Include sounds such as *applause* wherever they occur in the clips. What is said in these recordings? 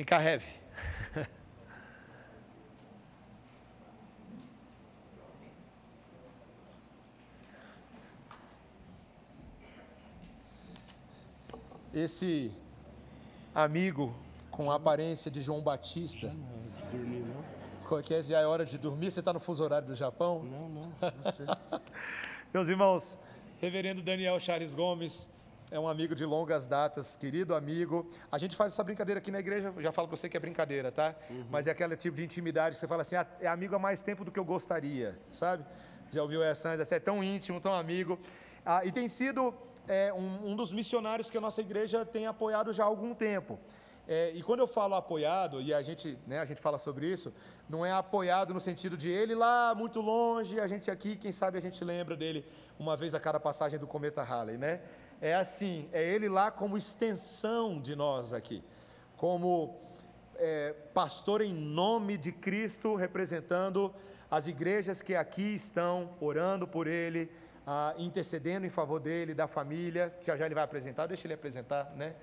Vem cá, Heavy. Esse amigo com a aparência de João Batista. Não, de dormir não. Qual que é? Já é hora de dormir? Você está no fuso horário do Japão? Não, não, você. *laughs* Meus irmãos, Reverendo Daniel Chares Gomes é um amigo de longas datas, querido amigo. A gente faz essa brincadeira aqui na igreja, já falo para você que é brincadeira, tá? Mas é aquele tipo de intimidade que você fala assim, ah, é amigo há mais tempo do que eu gostaria, sabe? Já ouviu essa? Você é tão íntimo, tão amigo. Ah, e tem sido é, um, um dos missionários que a nossa igreja tem apoiado já há algum tempo. É, e quando eu falo apoiado, e a gente, né, a gente fala sobre isso, não é apoiado no sentido de ele lá muito longe, a gente aqui, quem sabe a gente lembra dele uma vez a cada passagem do cometa Halley, né? É assim, é ele lá como extensão de nós aqui, como é, pastor em nome de Cristo, representando as igrejas que aqui estão orando por ele, ah, intercedendo em favor dele, da família, que já já ele vai apresentar, deixa ele apresentar, né?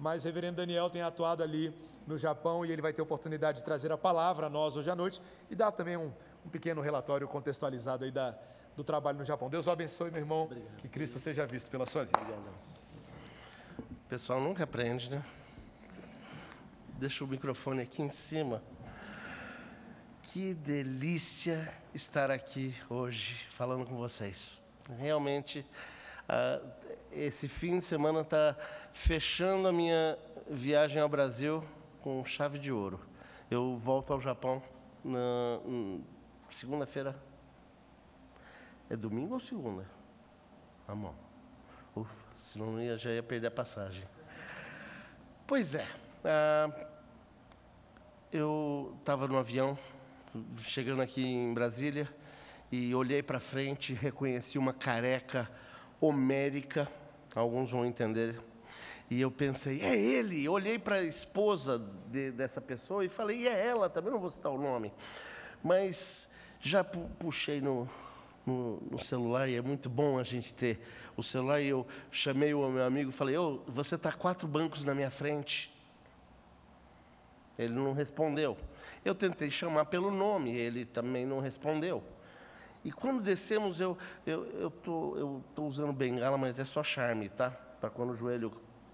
mas o reverendo Daniel tem atuado ali no Japão e ele vai ter oportunidade de trazer a palavra a nós hoje à noite e dar também um, um pequeno relatório contextualizado aí da, do trabalho no Japão. Deus o abençoe, meu irmão, Obrigado. que Cristo seja visto pela sua vida. O pessoal nunca aprende, né? Deixa o microfone aqui em cima. Que delícia estar aqui hoje falando com vocês. Realmente, ah, esse fim de semana está fechando a minha viagem ao Brasil com chave de ouro. Eu volto ao Japão na hum, segunda-feira. É domingo ou segunda? Amor. Ufa, senão eu já ia perder a passagem. Pois é. ah, eu estava no avião, chegando aqui em Brasília, e olhei para frente, reconheci uma careca homérica, alguns vão entender. E eu pensei, é ele. Olhei para a esposa de- dessa pessoa e falei, e é ela, também não vou citar o nome. Mas já pu- puxei no, no, no celular e é muito bom a gente ter o celular. E eu chamei o meu amigo e falei, ô, você está quatro bancos na minha frente. Ele não respondeu. Eu tentei chamar pelo nome, ele também não respondeu. E quando descemos, eu eu eu tô, eu tô usando bengala, mas é só charme, tá? Para quando o joelho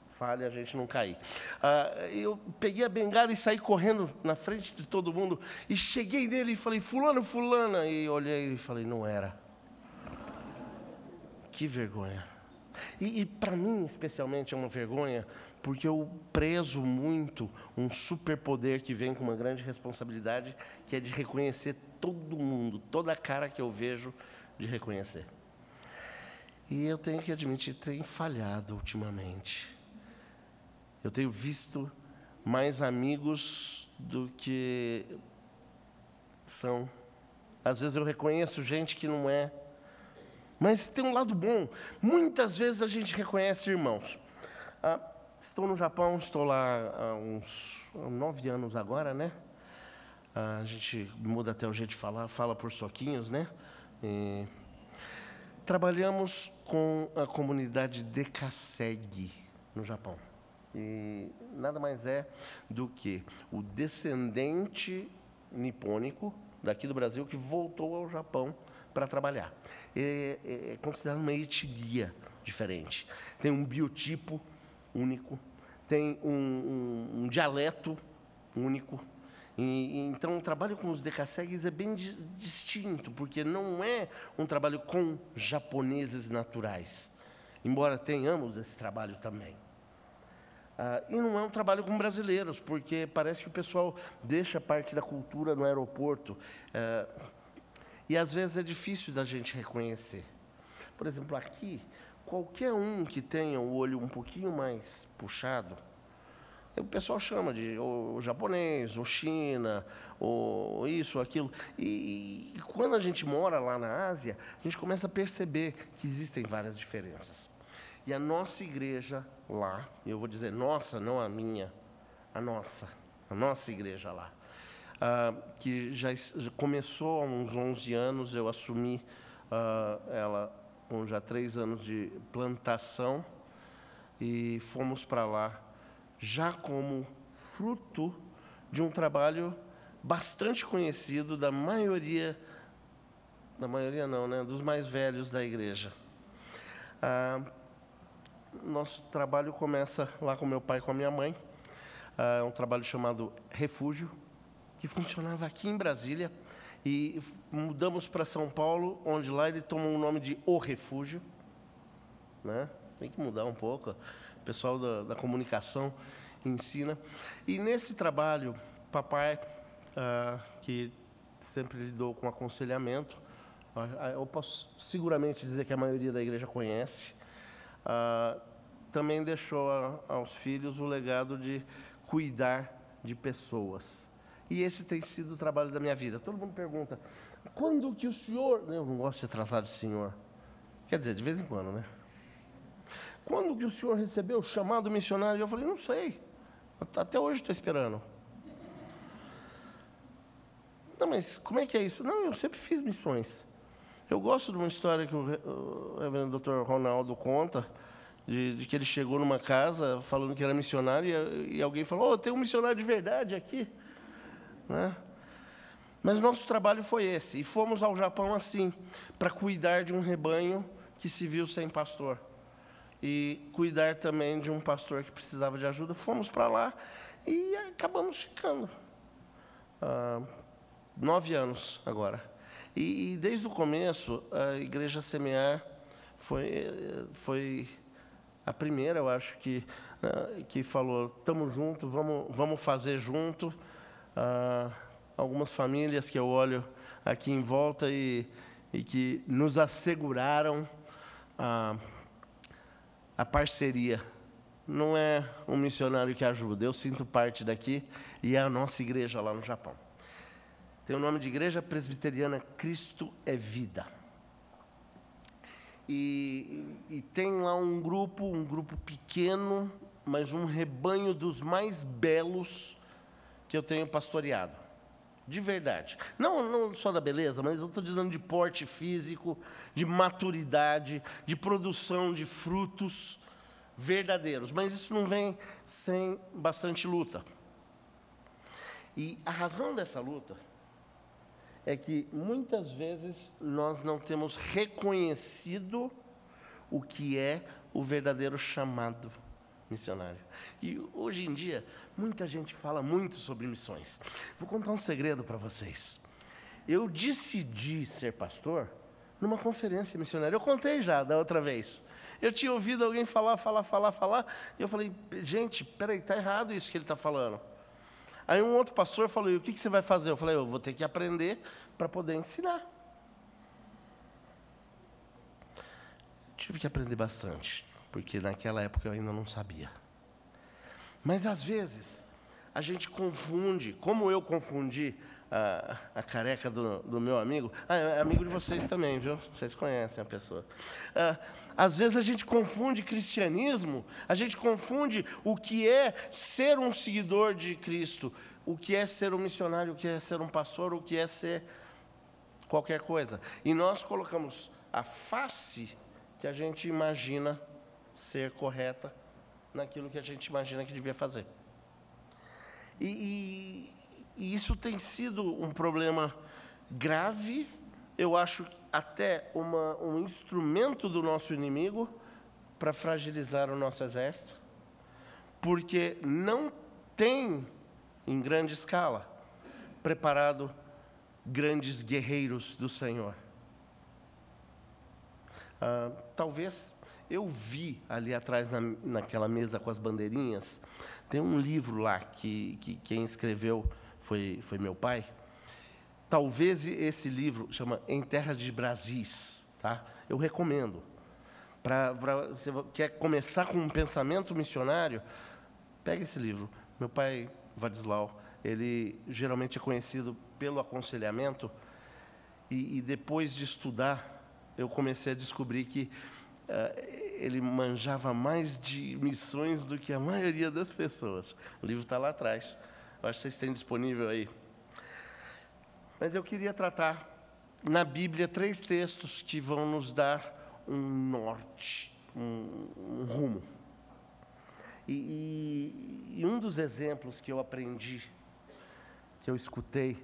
falha, a gente não cair. Ah, eu peguei a bengala e saí correndo na frente de todo mundo e cheguei nele e falei, fulano, fulana, e olhei e falei, não era. Que vergonha. E, e para mim, especialmente, é uma vergonha, porque eu prezo muito um superpoder que vem com uma grande responsabilidade, que é de reconhecer todo mundo, toda cara que eu vejo, de reconhecer. E eu tenho que admitir, tem falhado ultimamente. Eu tenho visto mais amigos do que são. Às vezes eu reconheço gente que não é. Mas tem um lado bom. Muitas vezes a gente reconhece irmãos. Ah, estou no Japão, estou lá há uns nove anos agora, né? Ah, a gente muda até o jeito de falar, fala por soquinhos, né? E trabalhamos com a comunidade Dekaseg no Japão. E nada mais é do que o descendente nipônico daqui do Brasil que voltou ao Japão para trabalhar. É, é- considerado uma etnia diferente. Tem um biotipo único, tem um, um- um dialeto único. E então o trabalho com os decassegues é bem di- distinto, porque não é um trabalho com japoneses naturais, embora tenhamos esse trabalho também. Ah, e não é um trabalho com brasileiros, porque parece que o pessoal deixa parte da cultura no aeroporto. ah, e às vezes é difícil da gente reconhecer. Por exemplo, aqui, qualquer um que tenha o olho um pouquinho mais puxado, o pessoal chama de o japonês, ou China, ou isso, ou aquilo. E, e quando a gente mora lá na Ásia, a gente começa a perceber que existem várias diferenças. E a nossa igreja lá, eu vou dizer nossa, não a minha, a nossa, a nossa igreja lá, ah, que já, começou há uns 11 anos, eu assumi ah, ela com já três anos de plantação e fomos para lá já como fruto de um trabalho bastante conhecido da maioria, da maioria não, né, dos mais velhos da igreja. Ah, nosso trabalho começa lá com meu pai e com a minha mãe. É um trabalho chamado Refúgio, que funcionava aqui em Brasília. E mudamos para São Paulo, onde lá ele tomou o nome de O Refúgio. Né? Tem que mudar um pouco. O pessoal da, da comunicação ensina. E nesse trabalho, papai, ah, que sempre lidou com aconselhamento, ah, eu posso seguramente dizer que a maioria da igreja conhece, ah, também deixou a, aos filhos o legado de cuidar de pessoas. E esse tem sido o trabalho da minha vida. Todo mundo pergunta, quando que o senhor... Eu não gosto de ser tratado de senhor. Quer dizer, de vez em quando, né? Quando que o senhor recebeu o chamado missionário? Eu falei, não sei. Até hoje estou esperando. Não, mas como é que é isso? Não, eu sempre fiz missões. Eu gosto de uma história que o, reverendo doutor Ronaldo conta, de, de, que ele chegou numa casa falando que era missionário e, e alguém falou, oh, tem um missionário de verdade aqui. Né? Mas nosso trabalho foi esse, e fomos ao Japão assim, para cuidar de um rebanho que se viu sem pastor. E cuidar também de um pastor que precisava de ajuda. Fomos para lá e acabamos ficando. Ah, nove anos agora. E, e, desde o começo, a Igreja Semear foi, foi a primeira, eu acho, que, uh, que falou: estamos juntos, vamos, vamos fazer junto. Uh, algumas famílias que eu olho aqui em volta e, e que nos asseguraram a, a parceria. Não é um missionário que ajuda, eu sinto parte daqui e é a nossa igreja lá no Japão. Tem o nome de Igreja Presbiteriana Cristo é Vida. E, e, tem lá um grupo, um grupo pequeno, mas um rebanho dos mais belos que eu tenho pastoreado. De verdade. Não, não só da beleza, mas eu estou dizendo de porte físico, de maturidade, de produção de frutos verdadeiros. Mas isso não vem sem bastante luta. E a razão dessa luta é que muitas vezes nós não temos reconhecido o que é o verdadeiro chamado missionário. E hoje em dia, muita gente fala muito sobre missões. Vou contar um segredo para vocês. Eu decidi ser pastor numa conferência missionária. Eu contei já da outra vez. Eu tinha ouvido alguém falar, falar, falar, falar, e eu falei, gente, peraí, está errado isso que ele está falando. Aí um outro pastor falou: e o que, que você vai fazer? Eu falei: eu vou ter que aprender para poder ensinar. Tive que aprender bastante, porque naquela época eu ainda não sabia. Mas às vezes a gente confunde, como eu confundi a, a careca do, do, meu amigo, ah, é amigo de vocês também, viu? Vocês conhecem a pessoa. Ah, às vezes a gente confunde cristianismo, a gente confunde o que é ser um seguidor de Cristo, o que é ser um missionário, o que é ser um pastor, o que é ser qualquer coisa. E nós colocamos a face que a gente imagina ser correta naquilo que a gente imagina que devia fazer. E, e isso tem sido um problema grave, eu acho até uma, um instrumento do nosso inimigo para fragilizar o nosso exército, porque não tem, em grande escala, preparado grandes guerreiros do Senhor. Ah, talvez eu vi ali atrás na, naquela mesa com as bandeirinhas, tem um livro lá que, que quem escreveu foi, foi meu pai. Talvez esse livro chama Em Terra de Brasis, tá? Eu recomendo. Para você quer começar com um pensamento missionário, pega esse livro. Meu pai Vadislau, ele geralmente é conhecido pelo aconselhamento e, e depois de estudar, eu comecei a descobrir que uh, ele manjava mais de missões do que a maioria das pessoas. O livro está lá atrás. Acho que vocês têm disponível aí. Mas eu queria tratar na Bíblia três textos que vão nos dar um norte, um, um rumo. E, e, e, um dos exemplos que eu aprendi que eu escutei,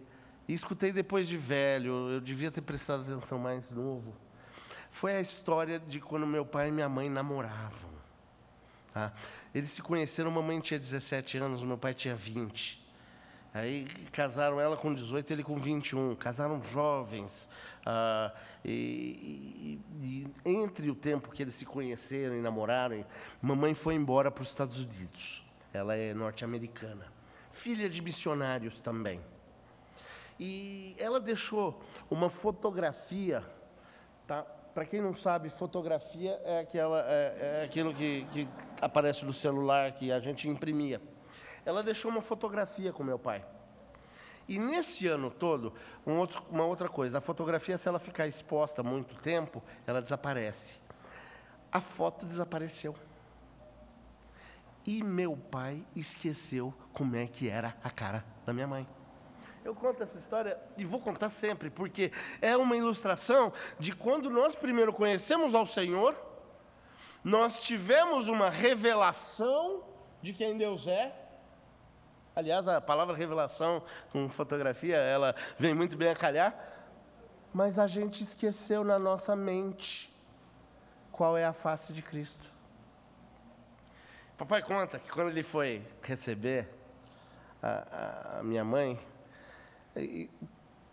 e escutei depois de velho, eu devia ter prestado atenção mais novo, foi a história de quando meu pai e minha mãe namoravam. Tá? Eles se conheceram, mamãe tinha 17 anos, meu pai tinha 20. Aí casaram ela com 18, ele com 21. Casaram jovens. Ah, e, e, e, entre o tempo que eles se conheceram e namoraram, mamãe foi embora para os Estados Unidos. Ela é norte-americana. Filha de missionários também. E ela deixou uma fotografia, tá? Para quem não sabe, fotografia é, aquela, é, é aquilo que, que aparece no celular que a gente imprimia ela deixou uma fotografia com meu pai. E nesse ano todo, um outro, uma outra coisa, a fotografia, se ela ficar exposta muito tempo, ela desaparece. A foto desapareceu. E meu pai esqueceu como é que era a cara da minha mãe. Eu conto essa história e vou contar sempre, porque é uma ilustração de quando nós primeiro conhecemos ao Senhor, nós tivemos uma revelação de quem Deus é, Aliás, a palavra revelação com fotografia, ela vem muito bem a calhar. Mas a gente esqueceu na nossa mente qual é a face de Cristo. Papai conta que quando ele foi receber a, a minha mãe,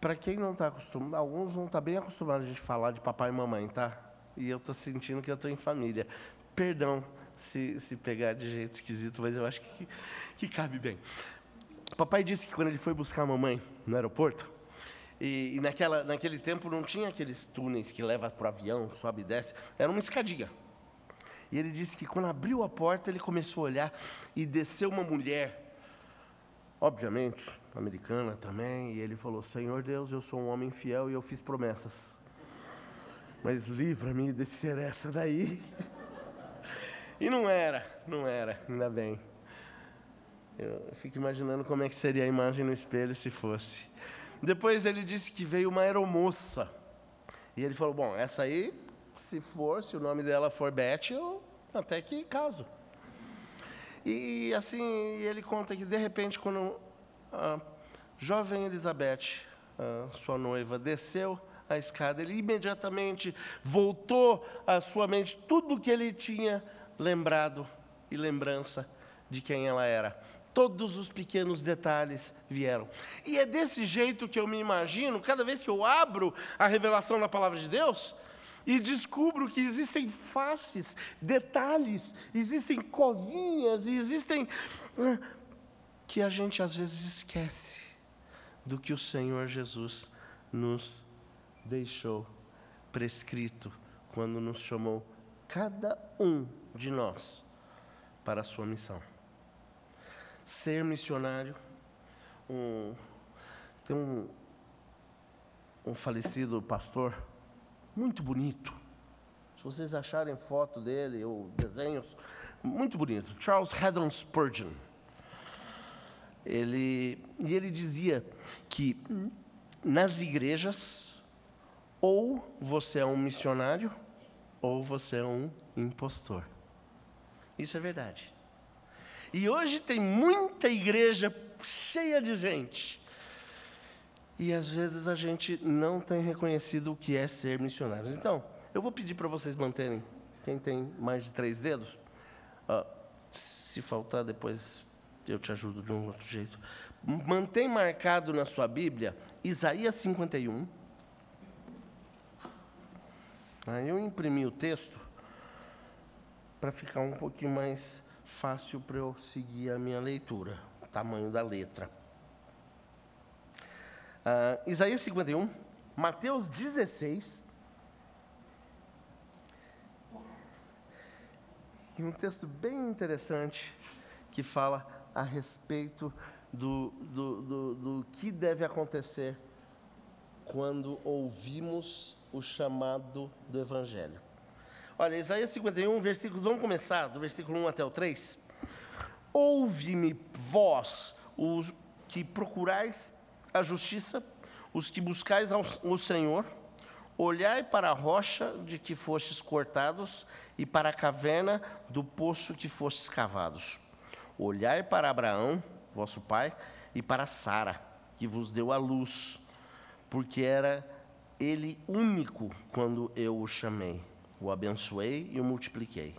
para quem não está acostumado, alguns não estão tá bem acostumados a gente falar de papai e mamãe, tá? E eu estou sentindo que eu estou em família. Perdão se, se pegar de jeito esquisito, mas eu acho que, que cabe bem. Papai disse que quando ele foi buscar a mamãe no aeroporto, e, e naquela, naquele tempo não tinha aqueles túneis que leva para o avião, sobe e desce, era uma escadinha. E ele disse que quando abriu a porta, ele começou a olhar e desceu uma mulher, obviamente, americana também, e ele falou: Senhor Deus, eu sou um homem fiel e eu fiz promessas, mas livra-me de ser essa daí. *laughs* E não era, não era, ainda bem. Eu fico imaginando como é que seria a imagem no espelho se fosse. Depois ele disse que veio uma aeromoça. E ele falou: Bom, essa aí, se for, se o nome dela for Beth, eu até que caso. E assim, ele conta que de repente, quando a jovem Elizabeth, sua noiva, desceu a escada, ele imediatamente voltou à sua mente tudo o que ele tinha lembrado e lembrança de quem ela era. Todos os pequenos detalhes vieram. E é desse jeito que eu me imagino, cada vez que eu abro a revelação da palavra de Deus, e descubro que existem faces, detalhes, existem covinhas, e existem. que a gente às vezes esquece do que o Senhor Jesus nos deixou prescrito quando nos chamou cada um de nós para a sua missão. Ser missionário, um, tem um, um falecido pastor muito bonito. Se vocês acharem foto dele ou desenhos, muito bonitos. Charles Haddon Spurgeon. Ele, e ele dizia que nas igrejas, ou você é um missionário, ou você é um impostor. Isso é verdade. E hoje tem muita igreja cheia de gente. E às vezes a gente não tem reconhecido o que é ser missionário. Então, eu vou pedir para vocês manterem, quem tem mais de três dedos, se faltar depois eu te ajudo de um outro jeito. Mantém marcado na sua Bíblia Isaías 51. Aí eu imprimi o texto para ficar um pouquinho mais fácil para eu seguir a minha leitura, o tamanho da letra. Uh, Isaías 51, Mateus 16. E um texto bem interessante que fala a respeito do, do, do, do que deve acontecer quando ouvimos o chamado do Evangelho. Olha, Isaías 51, versículos, vamos começar do versículo 1 até o 3. Ouve-me, vós, os que procurais a justiça, os que buscais o Senhor, olhai para a rocha de que fostes cortados e para a caverna do poço que fostes cavados. Olhai para Abraão, vosso pai, e para Sara, que vos deu a luz, porque era ele único quando eu o chamei. O abençoei e o multipliquei.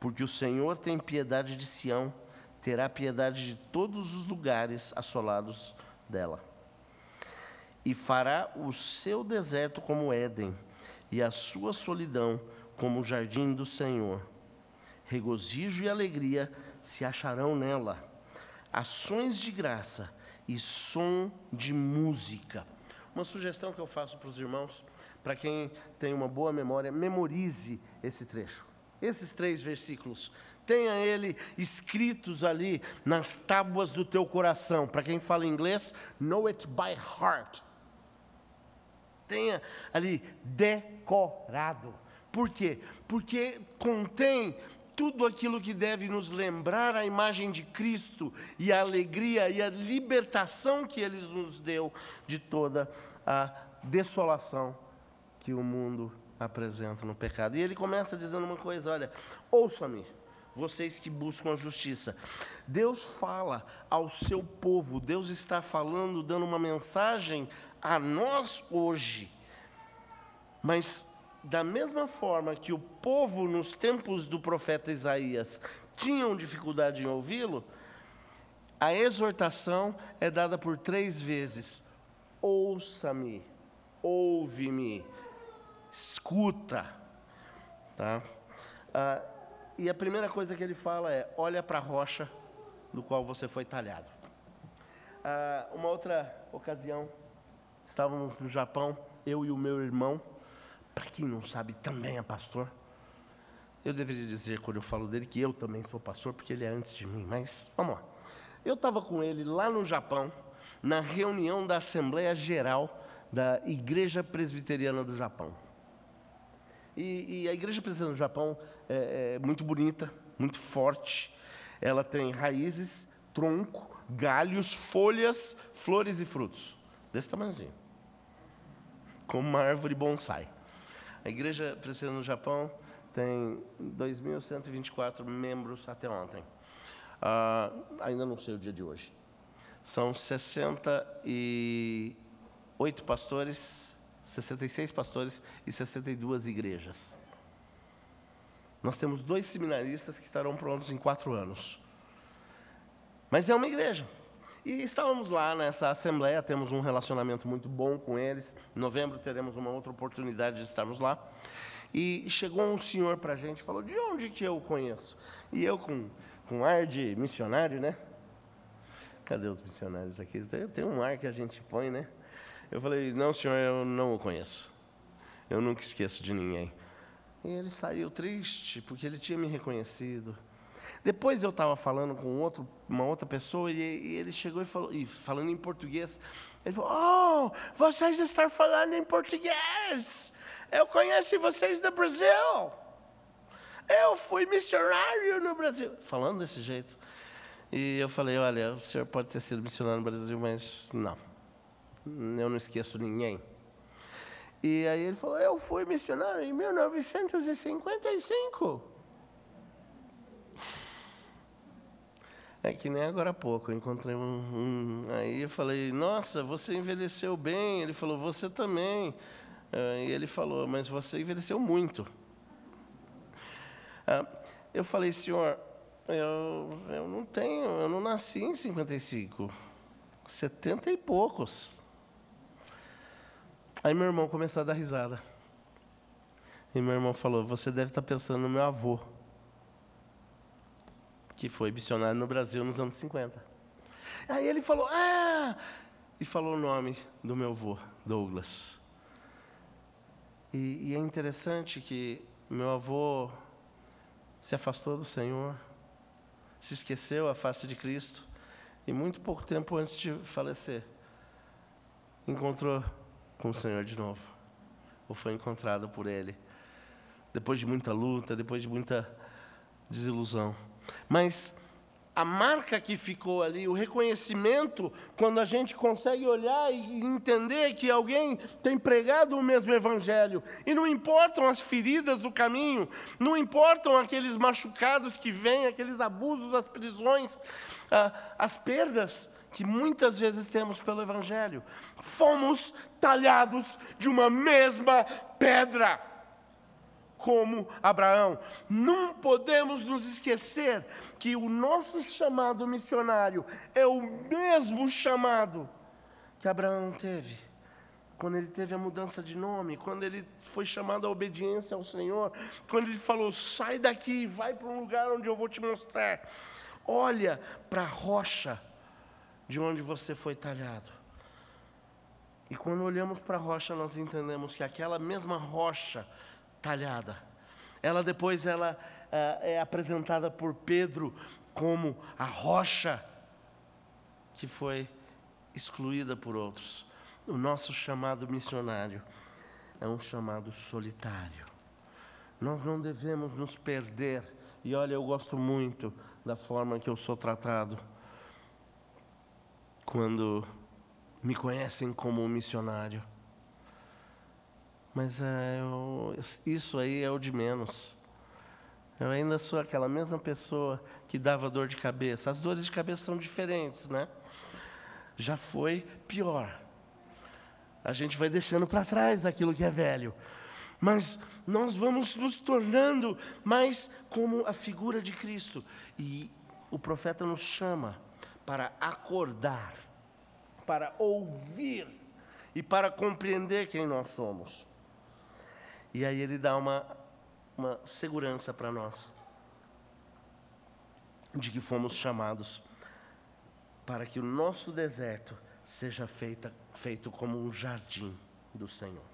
Porque o Senhor tem piedade de Sião, terá piedade de todos os lugares assolados dela. E fará o seu deserto como Éden, e a sua solidão como o jardim do Senhor. Regozijo e alegria se acharão nela, ações de graça e som de música. Uma sugestão que eu faço para os irmãos, para quem tem uma boa memória, memorize esse trecho. Esses três versículos, tenha ele escritos ali nas tábuas do teu coração. Para quem fala inglês, know it by heart. Tenha ali decorado. Por quê? Porque contém tudo aquilo que deve nos lembrar a imagem de Cristo e a alegria e a libertação que Ele nos deu de toda a desolação que o mundo apresenta no pecado. E ele começa dizendo uma coisa: olha, ouça-me, vocês que buscam a justiça. Deus fala ao seu povo, Deus está falando, dando uma mensagem a nós hoje. Mas da mesma forma que o povo nos tempos do profeta Isaías tinham dificuldade em ouvi-lo, a exortação é dada por três vezes: ouça-me, ouve-me, escuta. Tá? Ah, e a primeira coisa que ele fala é: olha para a rocha do qual você foi talhado. Ah, uma outra ocasião, estávamos no Japão, eu e o meu irmão para quem não sabe, também é pastor. Eu deveria dizer, quando eu falo dele, que eu também sou pastor, porque ele é antes de mim, mas vamos lá. Eu estava com ele lá no Japão, na reunião da Assembleia Geral da Igreja Presbiteriana do Japão. E, e a Igreja Presbiteriana do Japão é, é muito bonita, muito forte. Ela tem raízes, tronco, galhos, folhas, flores e frutos. Desse tamanhozinho. Como uma árvore bonsai. A igreja presbiteriana no Japão tem 2.124 membros até ontem. Uh, ainda não sei o dia de hoje. São 68 pastores, 66 pastores e 62 igrejas. Nós temos dois seminaristas que estarão prontos em quatro anos. Mas é uma igreja. E estávamos lá nessa assembleia, temos um relacionamento muito bom com eles. Em novembro teremos uma outra oportunidade de estarmos lá. E chegou um senhor para a gente e falou: De onde que eu conheço? E eu, com, com ar de missionário, né? Cadê os missionários aqui? Tem, um ar que a gente põe, né? Eu falei: Não, senhor, eu não o conheço. Eu nunca esqueço de ninguém. E ele saiu triste, porque ele tinha me reconhecido. Depois eu estava falando com outro, uma outra pessoa e, e, ele chegou e falou, e falando em português, ele falou: Oh, vocês estão falando em português? Eu conheço vocês do Brasil. Eu fui missionário no Brasil. Falando desse jeito. E eu falei: Olha, o senhor pode ter sido missionário no Brasil, mas não. Eu não esqueço ninguém. E aí ele falou: Eu fui missionário em 1955. É que nem agora há pouco, eu encontrei um, um, Aí eu falei, nossa, você envelheceu bem. Ele falou, você também. Uh, e ele falou, mas você envelheceu muito. Uh, eu falei, senhor, eu, eu não tenho, eu não nasci em 55. 70 e poucos. Aí meu irmão começou a dar risada. E meu irmão falou, você deve estar pensando no meu avô que foi missionário no Brasil nos anos 50. Aí ele falou, ah! E falou o nome do meu avô, Douglas. E, e é interessante que meu avô se afastou do Senhor, se esqueceu a face de Cristo, e muito pouco tempo antes de falecer, encontrou com o Senhor de novo, ou foi encontrado por Ele, depois de muita luta, depois de muita desilusão. Mas a marca que ficou ali, o reconhecimento, quando a gente consegue olhar e entender que alguém tem pregado o mesmo evangelho, e não importam as feridas do caminho, não importam aqueles machucados que vêm, aqueles abusos, as prisões, as perdas que muitas vezes temos pelo Evangelho. Fomos talhados de uma mesma pedra, como Abraão. Não podemos nos esquecer que o nosso chamado missionário é o mesmo chamado que Abraão teve. Quando ele teve a mudança de nome, quando ele foi chamado à obediência ao Senhor, quando ele falou: sai daqui, vai para um lugar onde eu vou te mostrar. Olha para a rocha de onde você foi talhado. E quando olhamos para a rocha, nós entendemos que aquela mesma rocha talhada, ela depois ela é, é apresentada por Pedro como a rocha que foi excluída por outros. O nosso chamado missionário é um chamado solitário. Nós não devemos nos perder. E olha, eu gosto muito da forma que eu sou tratado quando me conhecem como um missionário. Mas é, eu, isso aí é o de menos. Eu ainda sou aquela mesma pessoa que dava dor de cabeça. As dores de cabeça são diferentes, né? Já foi pior. A gente vai deixando para trás aquilo que é velho. Mas nós vamos nos tornando mais como a figura de Cristo. E o profeta nos chama para acordar, para ouvir e para compreender quem nós somos. E aí ele dá uma, uma segurança para nós de que fomos chamados para que o nosso deserto seja feita, feito como um jardim do Senhor.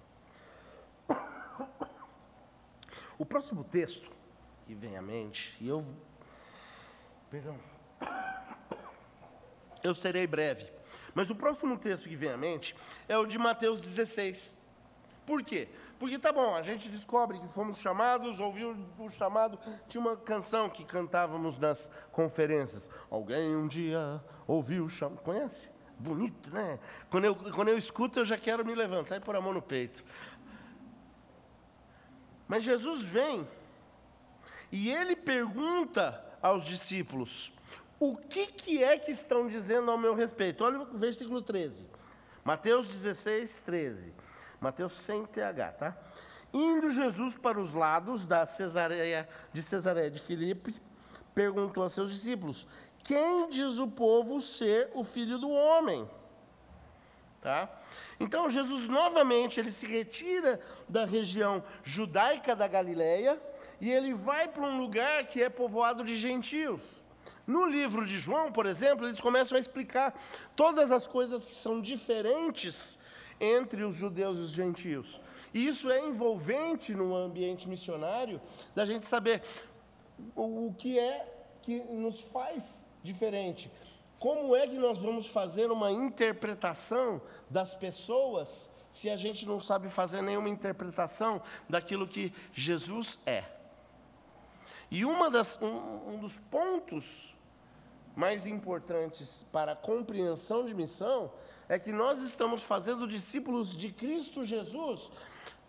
O próximo texto que vem à mente, e eu. Perdão. Eu serei breve. Mas o próximo texto que vem à mente é o de Mateus 16. Por quê? Porque tá bom, a gente descobre que fomos chamados, ouviu o chamado, tinha uma canção que cantávamos nas conferências. Alguém um dia ouviu o chamado. Conhece? Bonito, né? Quando eu, quando eu escuto, eu já quero me levantar e pôr a mão no peito. Mas Jesus vem e ele pergunta aos discípulos: o que, que é que estão dizendo ao meu respeito? Olha o versículo 13. Mateus 16, 13. Mateus sem TH, tá? Indo Jesus para os lados da Cesareia, de Cesareia de Filipe, perguntou a seus discípulos: Quem diz o povo ser o filho do homem? Tá? Então Jesus novamente ele se retira da região judaica da Galileia e ele vai para um lugar que é povoado de gentios. No livro de João, por exemplo, eles começam a explicar todas as coisas que são diferentes entre os judeus e os gentios. E isso é envolvente no ambiente missionário, da gente saber o que é que nos faz diferente. Como é que nós vamos fazer uma interpretação das pessoas se a gente não sabe fazer nenhuma interpretação daquilo que Jesus é? E uma das, um, um dos pontos mais importantes para a compreensão de missão é que nós estamos fazendo discípulos de Cristo Jesus,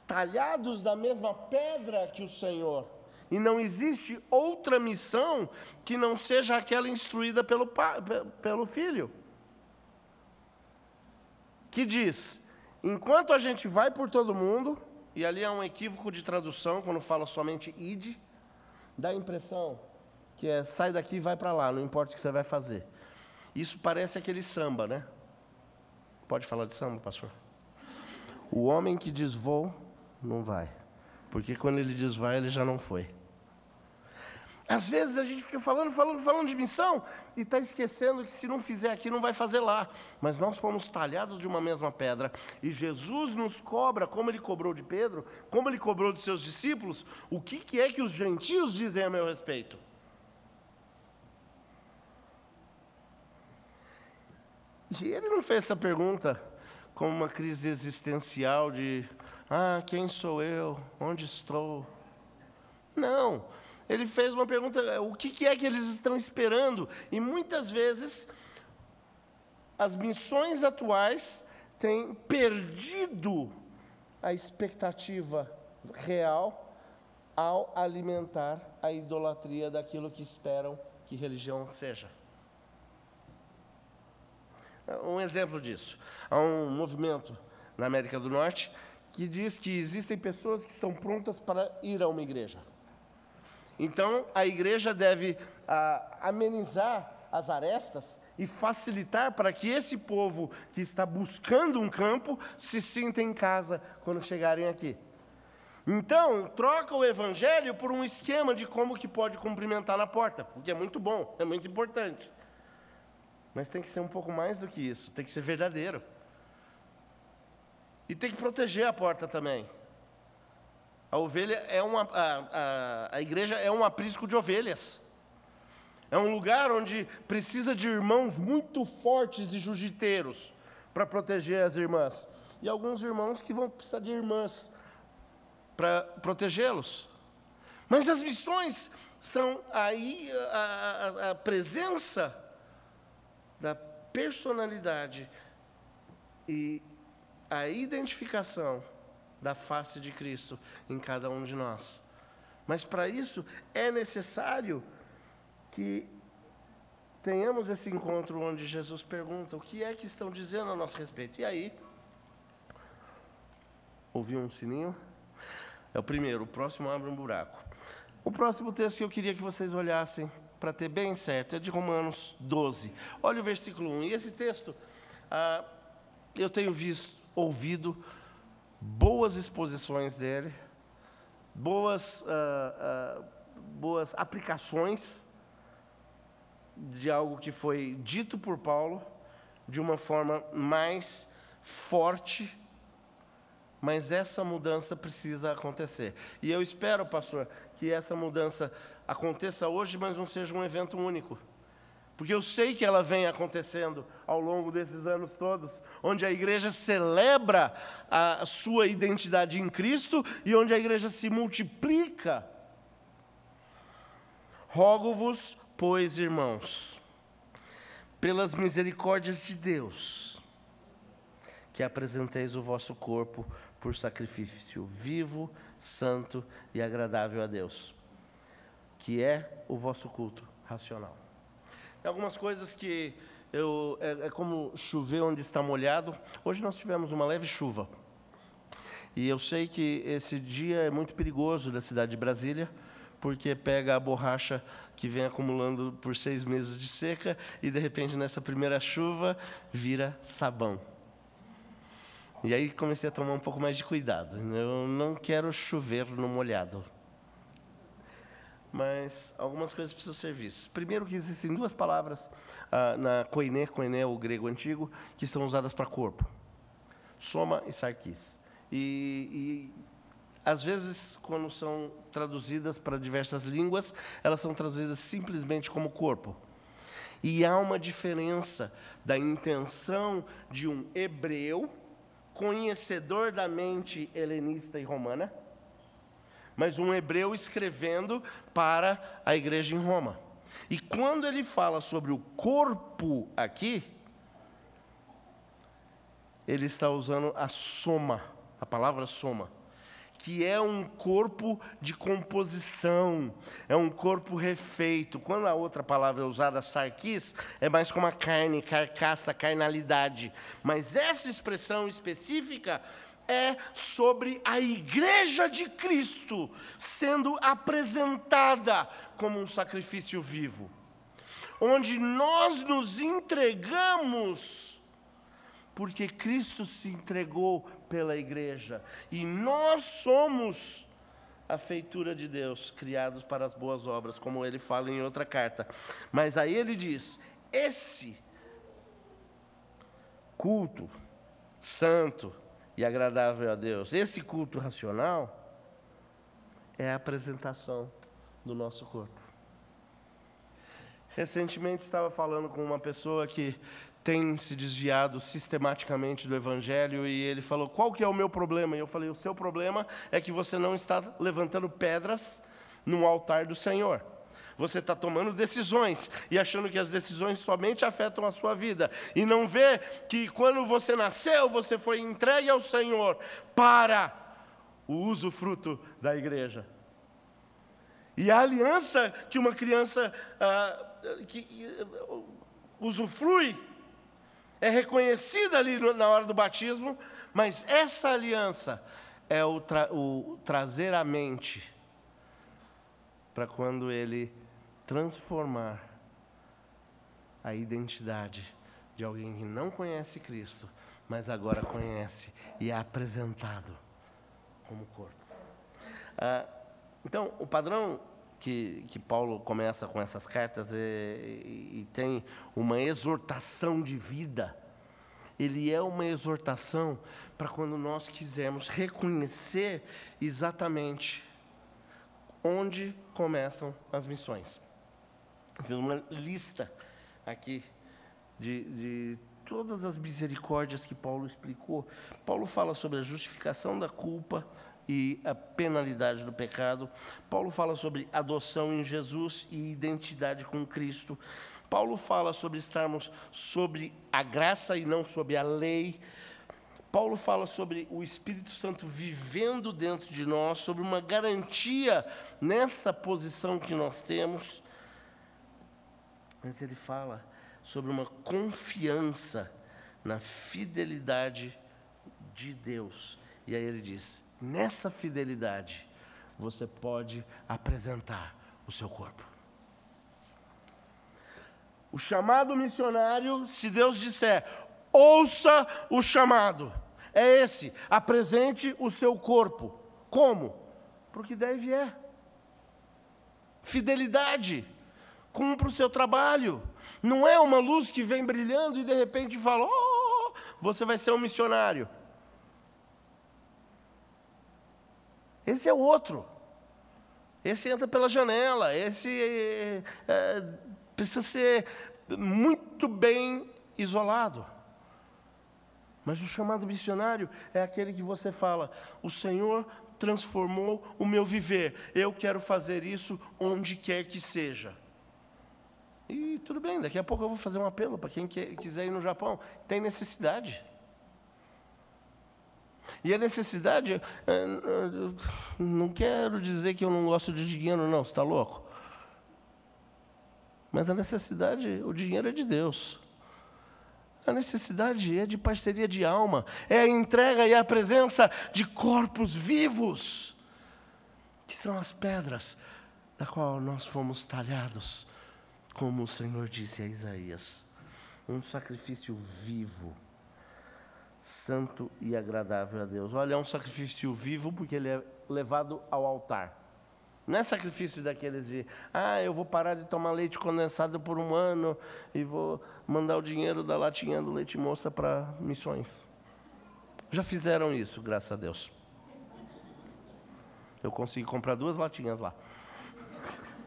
talhados da mesma pedra que o Senhor. E não existe outra missão que não seja aquela instruída pelo, pelo Filho. Que diz: enquanto a gente vai por todo mundo, e ali há um equívoco de tradução quando fala somente ide, dá a impressão que é sai daqui e vai para lá, não importa o que você vai fazer. Isso parece aquele samba, né? Pode falar de samba, pastor? O homem que diz vou, não vai. Porque quando ele diz vai, ele já não foi. Às vezes a gente fica falando, falando, falando de missão e está esquecendo que se não fizer aqui, não vai fazer lá. Mas nós fomos talhados de uma mesma pedra e Jesus nos cobra, como ele cobrou de Pedro, como ele cobrou de seus discípulos, o que, que é que os gentios dizem a meu respeito. E ele não fez essa pergunta como uma crise existencial de ah, quem sou eu? Onde estou? Não. Ele fez uma pergunta: o que é que eles estão esperando? E muitas vezes as missões atuais têm perdido a expectativa real ao alimentar a idolatria daquilo que esperam que religião seja. Um exemplo disso. Há um movimento na América do Norte que diz que existem pessoas que estão prontas para ir a uma igreja. Então, a igreja deve ah, amenizar as arestas e facilitar para que esse povo que está buscando um campo se sinta em casa quando chegarem aqui. Então, troca o evangelho por um esquema de como que pode cumprimentar na porta, o que é muito bom, é muito importante. Mas tem que ser um pouco mais do que isso, tem que ser verdadeiro. E tem que proteger a porta também. A ovelha é uma, a, a, a igreja é um aprisco de ovelhas. É um lugar onde precisa de irmãos muito fortes e jiu-jiteiros para proteger as irmãs. E alguns irmãos que vão precisar de irmãs para protegê-los. Mas as missões são aí a, a, a presença da personalidade e a identificação da face de Cristo em cada um de nós. Mas para isso é necessário que tenhamos esse encontro onde Jesus pergunta o que é que estão dizendo a nosso respeito. E aí, ouviu um sininho? É o primeiro, o próximo abre um buraco. O próximo texto que eu queria que vocês olhassem, para ter bem certo, é de Romanos 12. Olha o versículo 1. E esse texto, ah, eu tenho visto, ouvido boas exposições dele, boas, ah, ah, boas aplicações de algo que foi dito por Paulo de uma forma mais forte, mas essa mudança precisa acontecer. E eu espero, pastor, que essa mudança aconteça hoje, mas não seja um evento único. Porque eu sei que ela vem acontecendo ao longo desses anos todos, onde a igreja celebra a sua identidade em Cristo e onde a igreja se multiplica. Rogo-vos, pois, irmãos, pelas misericórdias de Deus, que apresenteis o vosso corpo por sacrifício vivo, santo e agradável a Deus, que é o vosso culto racional. Tem algumas coisas que eu, é, é como chover onde está molhado. Hoje nós tivemos uma leve chuva. E eu sei que esse dia é muito perigoso da cidade de Brasília, porque pega a borracha que vem acumulando por seis meses de seca e, de repente, nessa primeira chuva, vira sabão. E aí comecei a tomar um pouco mais de cuidado. Eu não quero chover no molhado mas algumas coisas precisam ser vistas. Primeiro que existem duas palavras ah, na koiné, koiné o grego antigo, que são usadas para corpo. Soma e sarkis. E, e às vezes, quando são traduzidas para diversas línguas, elas são traduzidas simplesmente como corpo. E há uma diferença da intenção de um hebreu, conhecedor da mente helenista e romana, mas um hebreu escrevendo para a igreja em Roma. E quando ele fala sobre o corpo aqui, ele está usando a soma, a palavra soma, que é um corpo de composição, é um corpo refeito. Quando a outra palavra é usada, sarquis, é mais como a carne, carcaça, carnalidade. Mas essa expressão específica é sobre a igreja de Cristo sendo apresentada como um sacrifício vivo, onde nós nos entregamos, porque Cristo se entregou pela igreja, e nós somos a feitura de Deus, criados para as boas obras, como ele fala em outra carta. Mas aí ele diz: esse culto santo, e agradável a Deus. Esse culto racional é a apresentação do nosso corpo. Recentemente estava falando com uma pessoa que tem se desviado sistematicamente do evangelho e ele falou: "Qual que é o meu problema?" E eu falei: "O seu problema é que você não está levantando pedras no altar do Senhor." Você está tomando decisões e achando que as decisões somente afetam a sua vida. E não vê que quando você nasceu, você foi entregue ao Senhor para o uso fruto da igreja. E a aliança que uma criança ah, que, uh, usufrui é reconhecida ali na hora do batismo, mas essa aliança é o, tra- o trazer a mente para quando ele transformar a identidade de alguém que não conhece Cristo, mas agora conhece e é apresentado como corpo. Ah, então, o padrão que, que Paulo começa com essas cartas é- e, e tem uma exortação de vida. Ele é uma exortação para quando nós quisermos reconhecer exatamente onde começam as missões. Fiz uma lista aqui de, de todas as misericórdias que Paulo explicou. Paulo fala sobre a justificação da culpa e a penalidade do pecado. Paulo fala sobre adoção em Jesus e identidade com Cristo. Paulo fala sobre estarmos sobre a graça e não sobre a lei. Paulo fala sobre o Espírito Santo vivendo dentro de nós, sobre uma garantia nessa posição que nós temos. Mas ele fala sobre uma confiança na fidelidade de Deus. E aí ele diz: nessa fidelidade, você pode apresentar o seu corpo. O chamado missionário, se Deus disser, ouça o chamado, é esse: apresente o seu corpo. Como? Porque deve é. Fidelidade. Cumpra o seu trabalho. Não é uma luz que vem brilhando e de repente fala: oh, você vai ser um missionário. Esse é o outro. Esse entra pela janela. Esse é, é, precisa ser muito bem isolado. Mas o chamado missionário é aquele que você fala: o Senhor transformou o meu viver, eu quero fazer isso onde quer que seja. E tudo bem, daqui a pouco eu vou fazer um apelo para quem quer- quiser ir no Japão. Tem necessidade. E a necessidade, eh, eh, não quero dizer que eu não gosto de dinheiro, não, você está louco? Mas a necessidade, o dinheiro é de Deus. A necessidade é de parceria de alma, é a entrega e a presença de corpos vivos, que são as pedras da qual nós fomos talhados, como o Senhor disse a Isaías. Um sacrifício vivo, santo e agradável a Deus. Olha, é um sacrifício vivo porque ele é levado ao altar. Não é sacrifício daqueles de, ah, eu vou parar de tomar leite condensado por um ano e vou mandar o dinheiro da latinha do leite moça para missões. Já fizeram isso, graças a Deus. Eu consegui comprar duas latinhas lá. *laughs*